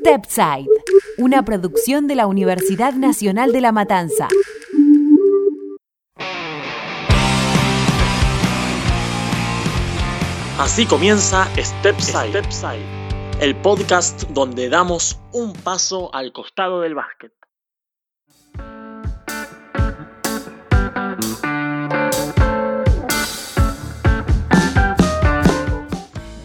Stepside, una producción de la Universidad Nacional de La Matanza. Así comienza Stepside, el podcast donde damos un paso al costado del básquet.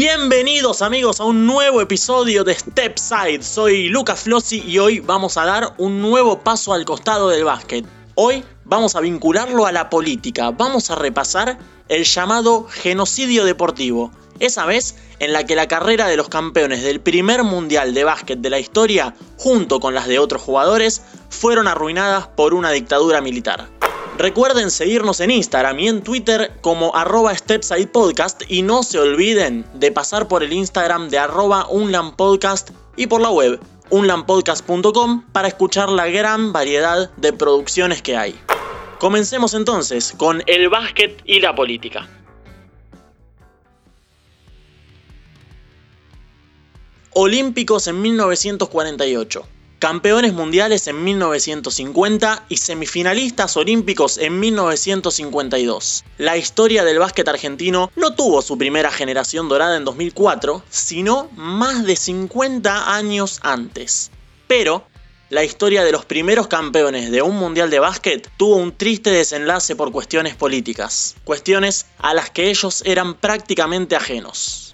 Bienvenidos amigos a un nuevo episodio de Stepside. Soy Lucas Flossi y hoy vamos a dar un nuevo paso al costado del básquet. Hoy vamos a vincularlo a la política. Vamos a repasar el llamado genocidio deportivo. Esa vez en la que la carrera de los campeones del primer mundial de básquet de la historia, junto con las de otros jugadores, fueron arruinadas por una dictadura militar. Recuerden seguirnos en Instagram y en Twitter como arroba StepsidePodcast y no se olviden de pasar por el Instagram de arroba unlampodcast y por la web unlampodcast.com para escuchar la gran variedad de producciones que hay. Comencemos entonces con el básquet y la política. Olímpicos en 1948 campeones mundiales en 1950 y semifinalistas olímpicos en 1952. La historia del básquet argentino no tuvo su primera generación dorada en 2004, sino más de 50 años antes. Pero la historia de los primeros campeones de un mundial de básquet tuvo un triste desenlace por cuestiones políticas, cuestiones a las que ellos eran prácticamente ajenos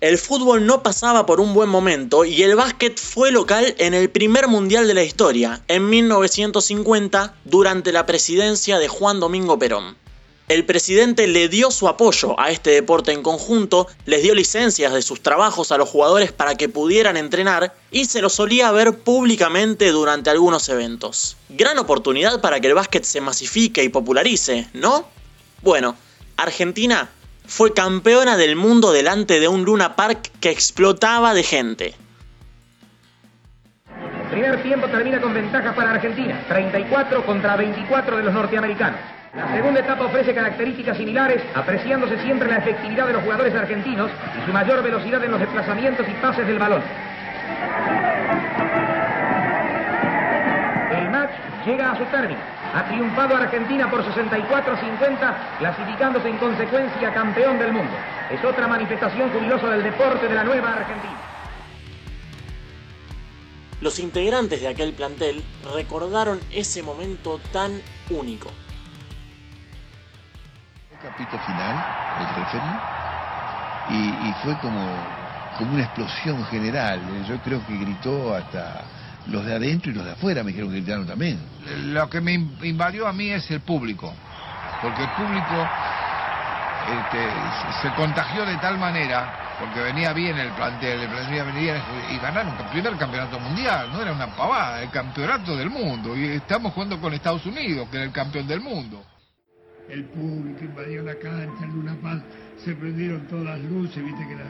el fútbol no pasaba por un buen momento y el básquet fue local en el primer mundial de la historia, en 1950, durante la presidencia de Juan Domingo Perón. El presidente le dio su apoyo a este deporte en conjunto, les dio licencias de sus trabajos a los jugadores para que pudieran entrenar y se los solía ver públicamente durante algunos eventos. Gran oportunidad para que el básquet se masifique y popularice, ¿no? Bueno, Argentina fue campeona del mundo delante de un Luna Park que explotaba de gente. El primer tiempo termina con ventaja para Argentina, 34 contra 24 de los norteamericanos. La segunda etapa ofrece características similares, apreciándose siempre la efectividad de los jugadores argentinos y su mayor velocidad en los desplazamientos y pases del balón. El match llega a su término. Ha triunfado Argentina por 64-50, clasificándose en consecuencia campeón del mundo. Es otra manifestación jubilosa del deporte de la nueva Argentina. Los integrantes de aquel plantel recordaron ese momento tan único. El capítulo final, el referee, y, y fue como, como una explosión general. Yo creo que gritó hasta los de adentro y los de afuera me dijeron que gritaron también. Lo que me invadió a mí es el público, porque el público este, se contagió de tal manera, porque venía bien el plantel, el plantel venía y ganaron el primer campeonato mundial, no era una pavada, el campeonato del mundo, y estamos jugando con Estados Unidos, que era el campeón del mundo. El público invadió la cancha, en Luna Paz se prendieron todas las luces, viste que la,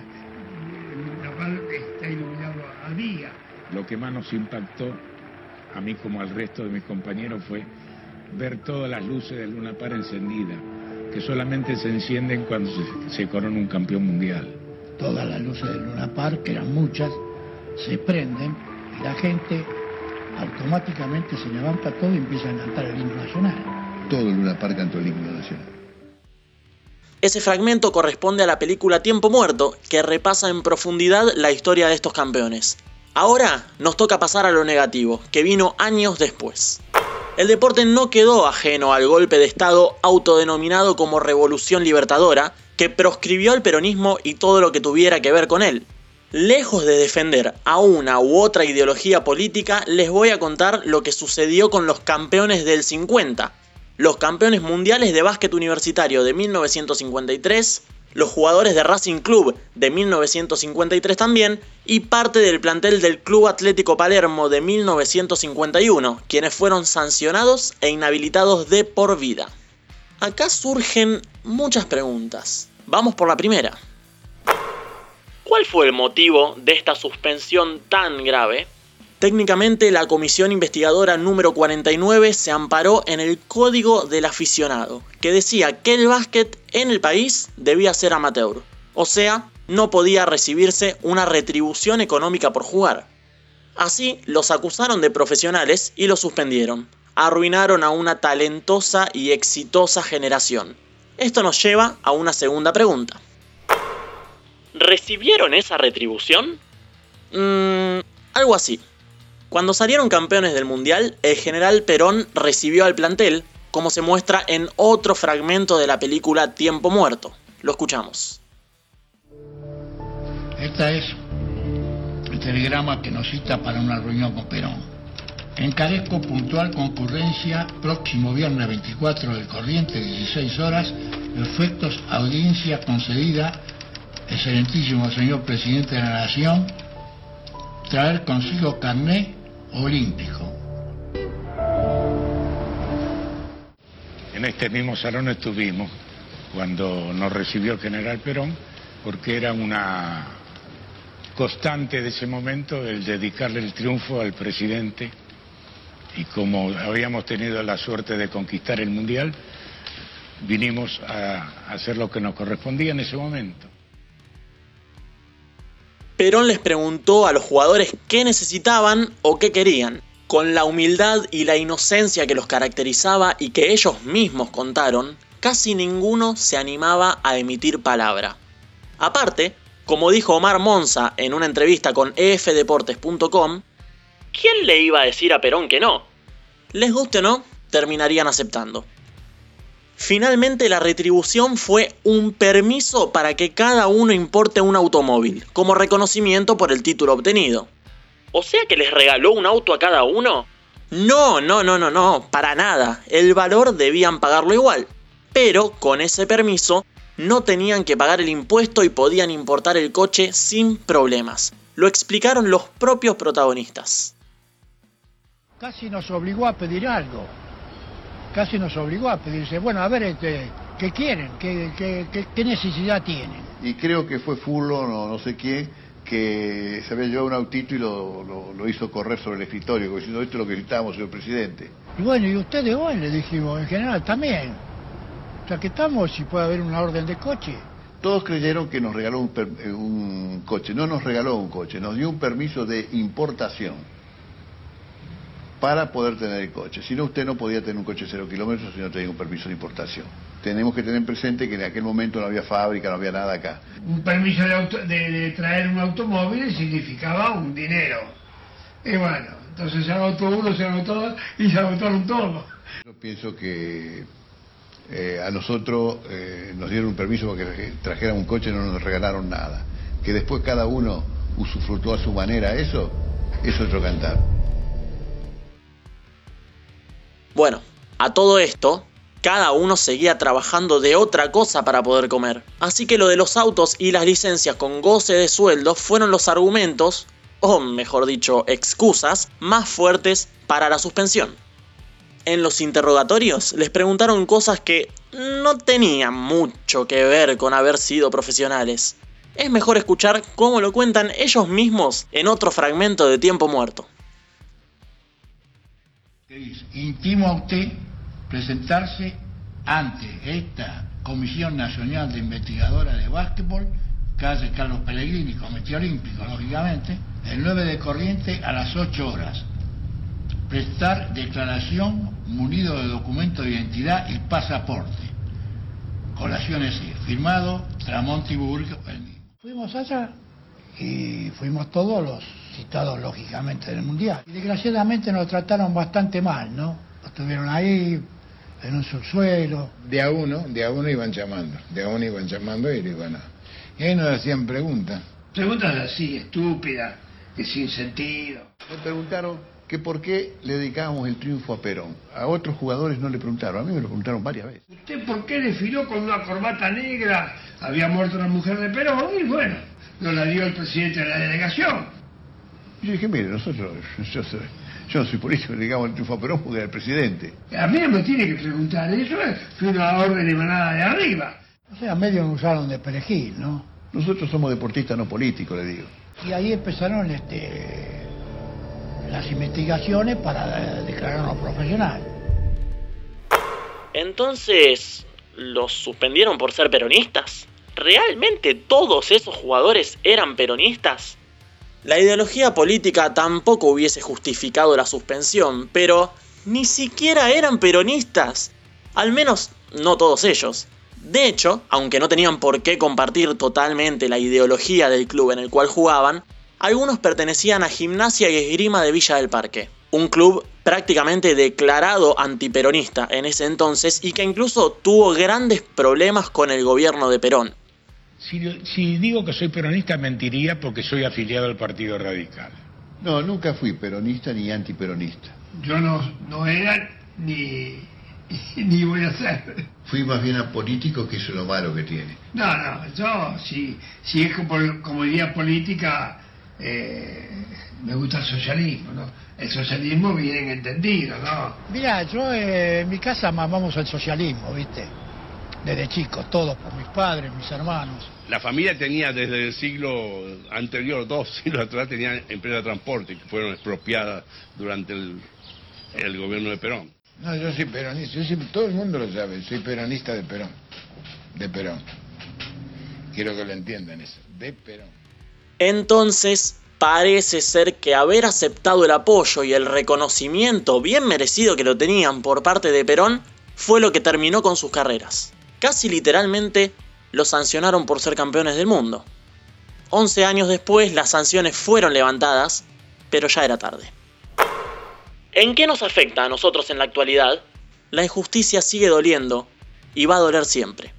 Luna Paz está iluminado a día lo que más nos impactó, a mí como al resto de mis compañeros, fue ver todas las luces de Luna Par encendidas, que solamente se encienden cuando se, corona un campeón mundial. Todas las luces de Luna Par, que eran muchas, se prenden y la gente automáticamente se levanta todo y empieza a cantar el himno nacional. Todo Luna Par cantó el himno nacional. Ese fragmento corresponde a la película Tiempo Muerto, que repasa en profundidad la historia de estos campeones. Ahora nos toca pasar a lo negativo, que vino años después. El deporte no quedó ajeno al golpe de Estado autodenominado como Revolución Libertadora, que proscribió el peronismo y todo lo que tuviera que ver con él. Lejos de defender a una u otra ideología política, les voy a contar lo que sucedió con los campeones del 50, los campeones mundiales de básquet universitario de 1953, los jugadores de Racing Club de 1953 también y parte del plantel del Club Atlético Palermo de 1951, quienes fueron sancionados e inhabilitados de por vida. Acá surgen muchas preguntas. Vamos por la primera. ¿Cuál fue el motivo de esta suspensión tan grave? Técnicamente la comisión investigadora número 49 se amparó en el Código del Aficionado, que decía que el básquet en el país debía ser amateur, o sea, no podía recibirse una retribución económica por jugar. Así los acusaron de profesionales y los suspendieron. Arruinaron a una talentosa y exitosa generación. Esto nos lleva a una segunda pregunta. ¿Recibieron esa retribución? Mmm, algo así. Cuando salieron campeones del Mundial, el general Perón recibió al plantel, como se muestra en otro fragmento de la película Tiempo Muerto. Lo escuchamos. Esta es el telegrama que nos cita para una reunión con Perón. Encarezco puntual concurrencia próximo viernes 24 del corriente, 16 horas, efectos audiencia concedida, excelentísimo señor presidente de la Nación, traer consigo carné olímpico. En este mismo salón estuvimos cuando nos recibió el general Perón, porque era una constante de ese momento el dedicarle el triunfo al presidente y como habíamos tenido la suerte de conquistar el Mundial, vinimos a hacer lo que nos correspondía en ese momento. Perón les preguntó a los jugadores qué necesitaban o qué querían. Con la humildad y la inocencia que los caracterizaba y que ellos mismos contaron, casi ninguno se animaba a emitir palabra. Aparte, como dijo Omar Monza en una entrevista con efdeportes.com, ¿quién le iba a decir a Perón que no? Les guste o no, terminarían aceptando. Finalmente la retribución fue un permiso para que cada uno importe un automóvil, como reconocimiento por el título obtenido. ¿O sea que les regaló un auto a cada uno? No, no, no, no, no, para nada. El valor debían pagarlo igual. Pero con ese permiso no tenían que pagar el impuesto y podían importar el coche sin problemas. Lo explicaron los propios protagonistas. Casi nos obligó a pedir algo casi nos obligó a pedirse, bueno, a ver, este, ¿qué quieren? ¿Qué, qué, necesidad tienen? Y creo que fue Fullo, no, no sé quién, que se había llevado un autito y lo, lo, hizo correr sobre el escritorio, diciendo esto es lo que necesitábamos, señor presidente. Y bueno, y ustedes hoy le dijimos, en general también. O sea, que estamos si puede haber una orden de coche. Todos creyeron que nos regaló un, un coche, no nos regaló un coche, nos dio un permiso de importación para poder tener el coche. Si no, usted no podía tener un coche cero kilómetros si no tenía un permiso de importación. Tenemos que tener presente que en aquel momento no había fábrica, no había nada acá. Un permiso de, traer un automóvil significaba un dinero. Y bueno, entonces se agotó uno, se agotó y se agotaron todos. Yo pienso que eh, a nosotros eh, nos dieron un permiso para que trajéramos un coche y no nos regalaron nada. Que después cada uno usufructó a su manera eso, es otro cantar. Bueno, a todo esto, cada uno seguía trabajando de otra cosa para poder comer. Así que lo de los autos y las licencias con goce de sueldo fueron los argumentos, o mejor dicho, excusas, más fuertes para la suspensión. En los interrogatorios les preguntaron cosas que no tenían mucho que ver con haber sido profesionales. Es mejor escuchar cómo lo cuentan ellos mismos en otro fragmento de Tiempo Muerto intimo a usted presentarse ante esta Comisión Nacional de Investigadora de Básquetbol, calle Carlos Pellegrini, Comité Olímpico, lógicamente, el 9 de corriente a las 8 horas. Prestar declaración munido de documento de identidad y pasaporte. Colaciones firmado Tramonti Burgo, el mismo. Fuimos allá y fuimos todos los citados lógicamente del Mundial. Y desgraciadamente nos trataron bastante mal, ¿no? Estuvieron ahí en un subsuelo. De a uno, de a uno iban llamando, de a uno iban llamando y iban a... Y ahí nos hacían preguntas. Preguntas así, estúpidas, que sin sentido. Me preguntaron que por qué le dedicábamos el triunfo a Perón. A otros jugadores no le preguntaron, a mí me lo preguntaron varias veces. ¿Usted por qué desfiló con una corbata negra? Había muerto una mujer de Perón y bueno, no la dio el presidente de la delegación. Yo dije, mire, nosotros, yo, yo no soy político, digamos el triunfo a Perón porque era el presidente. A mí no me tiene que preguntar eso, fue una orden emanada de arriba. O sea, medio nos usaron de perejil, ¿no? Nosotros somos deportistas no políticos, le digo. Y ahí empezaron este, las investigaciones para declararnos profesional. Entonces, ¿los suspendieron por ser peronistas? ¿Realmente todos esos jugadores eran peronistas? La ideología política tampoco hubiese justificado la suspensión, pero ni siquiera eran peronistas. Al menos no todos ellos. De hecho, aunque no tenían por qué compartir totalmente la ideología del club en el cual jugaban, algunos pertenecían a Gimnasia y Esgrima de Villa del Parque, un club prácticamente declarado antiperonista en ese entonces y que incluso tuvo grandes problemas con el gobierno de Perón. Si, si digo que soy peronista mentiría porque soy afiliado al Partido Radical. No, nunca fui peronista ni antiperonista. Yo no, no era ni, ni voy a ser. Fui más bien apolítico, que eso es lo malo que tiene. No, no, yo si, si es como, como idea política, eh, me gusta el socialismo, ¿no? El socialismo bien entendido, ¿no? Mira, yo eh, en mi casa amamos el socialismo, ¿viste? Desde chicos, todos, por mis padres, mis hermanos. La familia tenía desde el siglo anterior, dos siglos atrás, tenían empresas de transporte que fueron expropiadas durante el, el gobierno de Perón. No, yo soy peronista, yo siempre- todo el mundo lo sabe, soy peronista de Perón, de Perón. Quiero que lo entiendan eso, de Perón. Entonces, parece ser que haber aceptado el apoyo y el reconocimiento bien merecido que lo tenían por parte de Perón fue lo que terminó con sus carreras. Casi literalmente lo sancionaron por ser campeones del mundo. 11 años después las sanciones fueron levantadas, pero ya era tarde. ¿En qué nos afecta a nosotros en la actualidad? La injusticia sigue doliendo y va a doler siempre.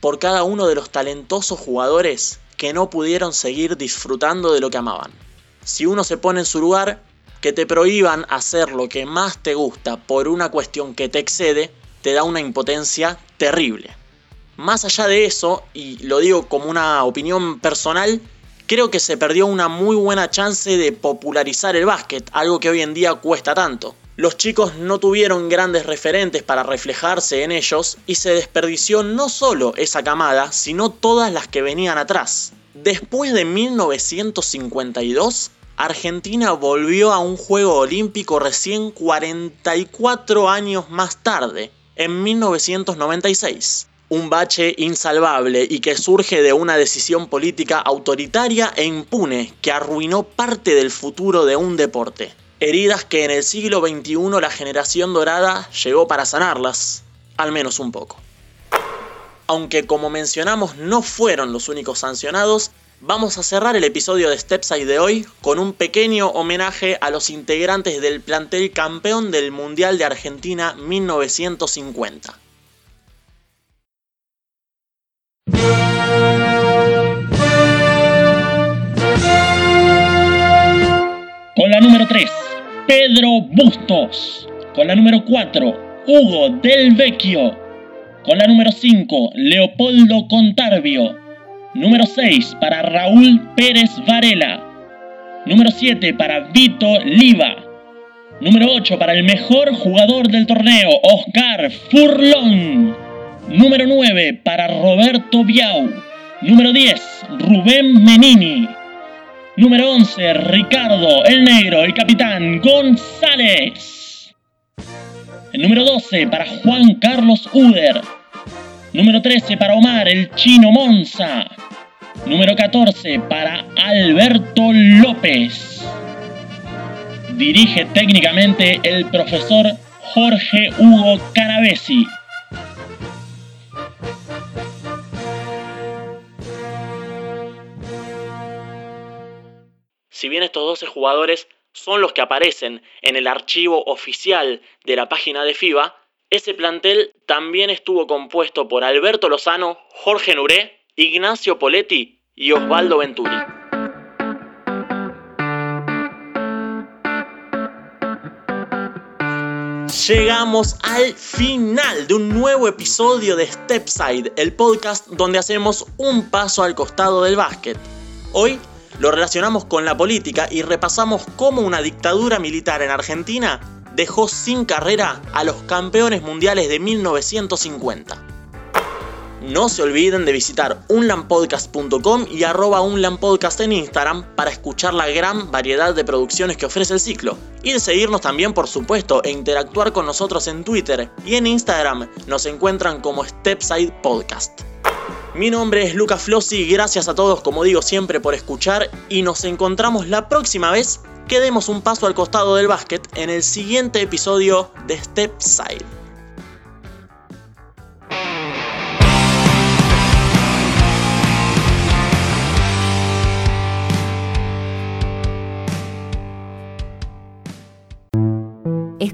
Por cada uno de los talentosos jugadores que no pudieron seguir disfrutando de lo que amaban. Si uno se pone en su lugar, que te prohíban hacer lo que más te gusta por una cuestión que te excede, te da una impotencia terrible. Más allá de eso, y lo digo como una opinión personal, creo que se perdió una muy buena chance de popularizar el básquet, algo que hoy en día cuesta tanto. Los chicos no tuvieron grandes referentes para reflejarse en ellos y se desperdició no solo esa camada, sino todas las que venían atrás. Después de 1952, Argentina volvió a un Juego Olímpico recién 44 años más tarde, en 1996 un bache insalvable y que surge de una decisión política autoritaria e impune que arruinó parte del futuro de un deporte. Heridas que en el siglo XXI la generación dorada llegó para sanarlas, al menos un poco. Aunque como mencionamos no fueron los únicos sancionados, vamos a cerrar el episodio de Stepside de hoy con un pequeño homenaje a los integrantes del plantel campeón del Mundial de Argentina 1950. Con la número 3, Pedro Bustos. Con la número 4, Hugo Del Vecchio. Con la número 5, Leopoldo Contarbio. Número 6 para Raúl Pérez Varela. Número 7 para Vito Liva. Número 8 para el mejor jugador del torneo, Oscar Furlón. Número 9 para Roberto Biau. Número 10, Rubén Menini. Número 11, Ricardo el Negro, el capitán González. El número 12 para Juan Carlos Uder. Número 13 para Omar el Chino Monza. Número 14 para Alberto López. Dirige técnicamente el profesor Jorge Hugo Canavesi. Si bien estos 12 jugadores son los que aparecen en el archivo oficial de la página de FIBA, ese plantel también estuvo compuesto por Alberto Lozano, Jorge Nuré, Ignacio Poletti y Osvaldo Venturi. Llegamos al final de un nuevo episodio de Stepside, el podcast donde hacemos un paso al costado del básquet. Hoy lo relacionamos con la política y repasamos cómo una dictadura militar en Argentina dejó sin carrera a los campeones mundiales de 1950. No se olviden de visitar unlampodcast.com y arroba unlampodcast en Instagram para escuchar la gran variedad de producciones que ofrece el ciclo. Y de seguirnos también, por supuesto, e interactuar con nosotros en Twitter y en Instagram nos encuentran como Stepside Podcast. Mi nombre es Lucas Flossi, gracias a todos como digo siempre por escuchar y nos encontramos la próxima vez que demos un paso al costado del básquet en el siguiente episodio de Step Side.